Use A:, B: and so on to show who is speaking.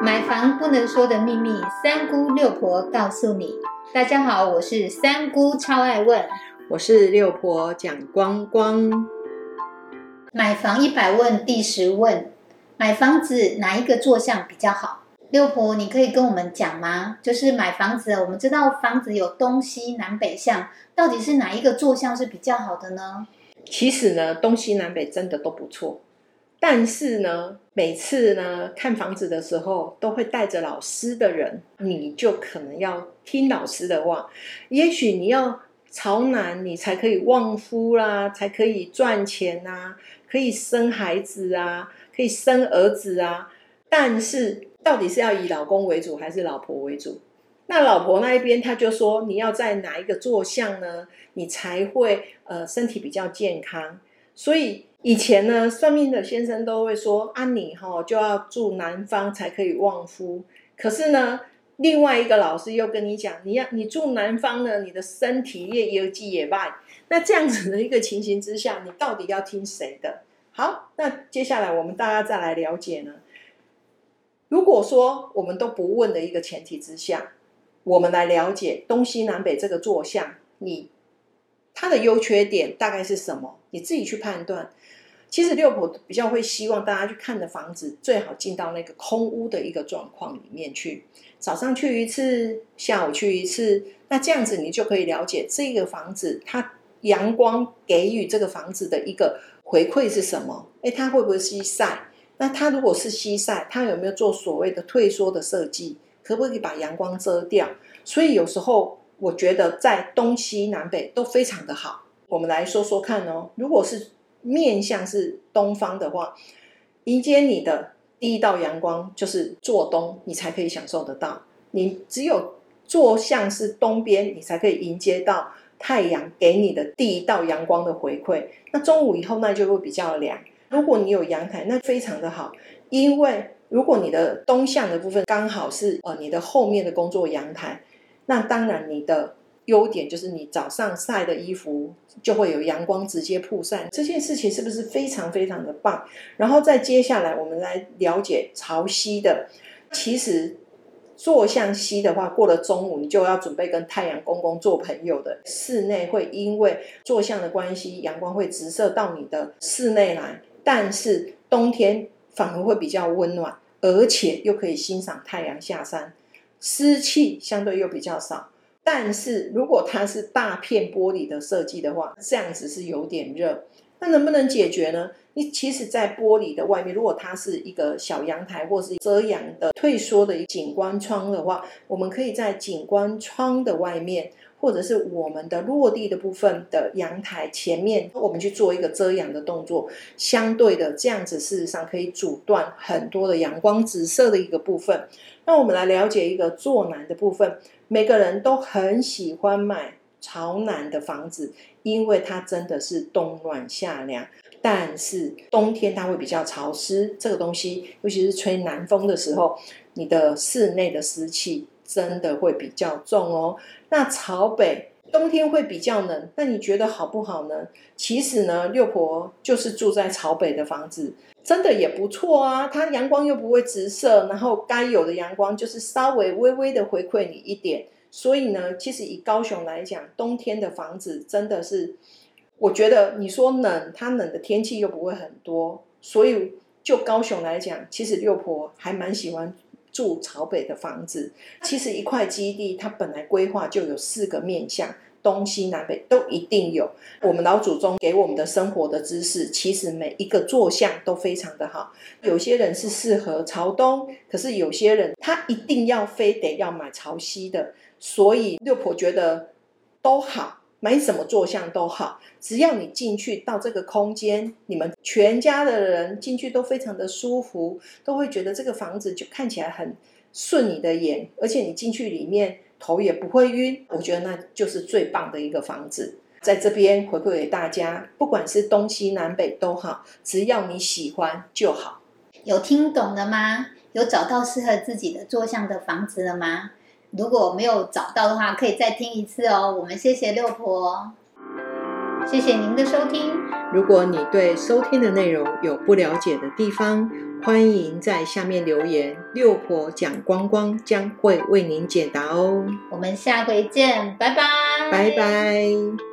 A: 买房不能说的秘密，三姑六婆告诉你。大家好，我是三姑，超爱问。
B: 我是六婆蒋光光。
A: 买房一百问第十问：买房子哪一个坐向比较好？六婆，你可以跟我们讲吗？就是买房子，我们知道房子有东西南北向，到底是哪一个坐向是比较好的呢？
B: 其实呢，东西南北真的都不错。但是呢，每次呢看房子的时候，都会带着老师的人，你就可能要听老师的话。也许你要朝南，你才可以旺夫啦，才可以赚钱啊，可以生孩子啊，可以生儿子啊。但是到底是要以老公为主还是老婆为主？那老婆那一边他就说，你要在哪一个坐向呢？你才会呃身体比较健康。所以。以前呢，算命的先生都会说：“啊，你哈就要住南方才可以旺夫。”可是呢，另外一个老师又跟你讲：“你要你住南方呢，你的身体也有记也败。”那这样子的一个情形之下，你到底要听谁的？好，那接下来我们大家再来了解呢。如果说我们都不问的一个前提之下，我们来了解东西南北这个坐向，你它的优缺点大概是什么？你自己去判断。其实六婆比较会希望大家去看的房子，最好进到那个空屋的一个状况里面去。早上去一次，下午去一次，那这样子你就可以了解这个房子它阳光给予这个房子的一个回馈是什么。诶，它会不会西晒？那它如果是西晒，它有没有做所谓的退缩的设计？可不可以把阳光遮掉？所以有时候我觉得在东西南北都非常的好。我们来说说看哦，如果是。面向是东方的话，迎接你的第一道阳光就是坐东，你才可以享受得到。你只有坐向是东边，你才可以迎接到太阳给你的第一道阳光的回馈。那中午以后那就会比较凉。如果你有阳台，那非常的好，因为如果你的东向的部分刚好是呃你的后面的工作阳台，那当然你的。优点就是你早上晒的衣服就会有阳光直接曝晒，这件事情是不是非常非常的棒？然后再接下来我们来了解朝西的。其实坐向西的话，过了中午你就要准备跟太阳公公做朋友的。室内会因为坐向的关系，阳光会直射到你的室内来，但是冬天反而会比较温暖，而且又可以欣赏太阳下山，湿气相对又比较少。但是如果它是大片玻璃的设计的话，这样子是有点热。那能不能解决呢？你其实，在玻璃的外面，如果它是一个小阳台或是遮阳的退缩的景观窗的话，我们可以在景观窗的外面，或者是我们的落地的部分的阳台前面，我们去做一个遮阳的动作。相对的，这样子事实上可以阻断很多的阳光直射的一个部分。那我们来了解一个坐南的部分。每个人都很喜欢买朝南的房子，因为它真的是冬暖夏凉。但是冬天它会比较潮湿，这个东西尤其是吹南风的时候，你的室内的湿气真的会比较重哦。那朝北冬天会比较冷，那你觉得好不好呢？其实呢，六婆就是住在朝北的房子。真的也不错啊，它阳光又不会直射，然后该有的阳光就是稍微微微的回馈你一点。所以呢，其实以高雄来讲，冬天的房子真的是，我觉得你说冷，它冷的天气又不会很多。所以就高雄来讲，其实六婆还蛮喜欢住朝北的房子。其实一块基地，它本来规划就有四个面向。东西南北都一定有。我们老祖宗给我们的生活的知识，其实每一个坐向都非常的好。有些人是适合朝东，可是有些人他一定要非得要买朝西的。所以六婆觉得都好，买什么坐向都好，只要你进去到这个空间，你们全家的人进去都非常的舒服，都会觉得这个房子就看起来很顺你的眼，而且你进去里面。头也不会晕，我觉得那就是最棒的一个房子。在这边回馈给大家，不管是东西南北都好，只要你喜欢就好。
A: 有听懂了吗？有找到适合自己的坐向的房子了吗？如果没有找到的话，可以再听一次哦。我们谢谢六婆，谢谢您的收听。
B: 如果你对收听的内容有不了解的地方，欢迎在下面留言，六婆讲光光将会为您解答哦。
A: 我们下回见，拜拜，
B: 拜拜。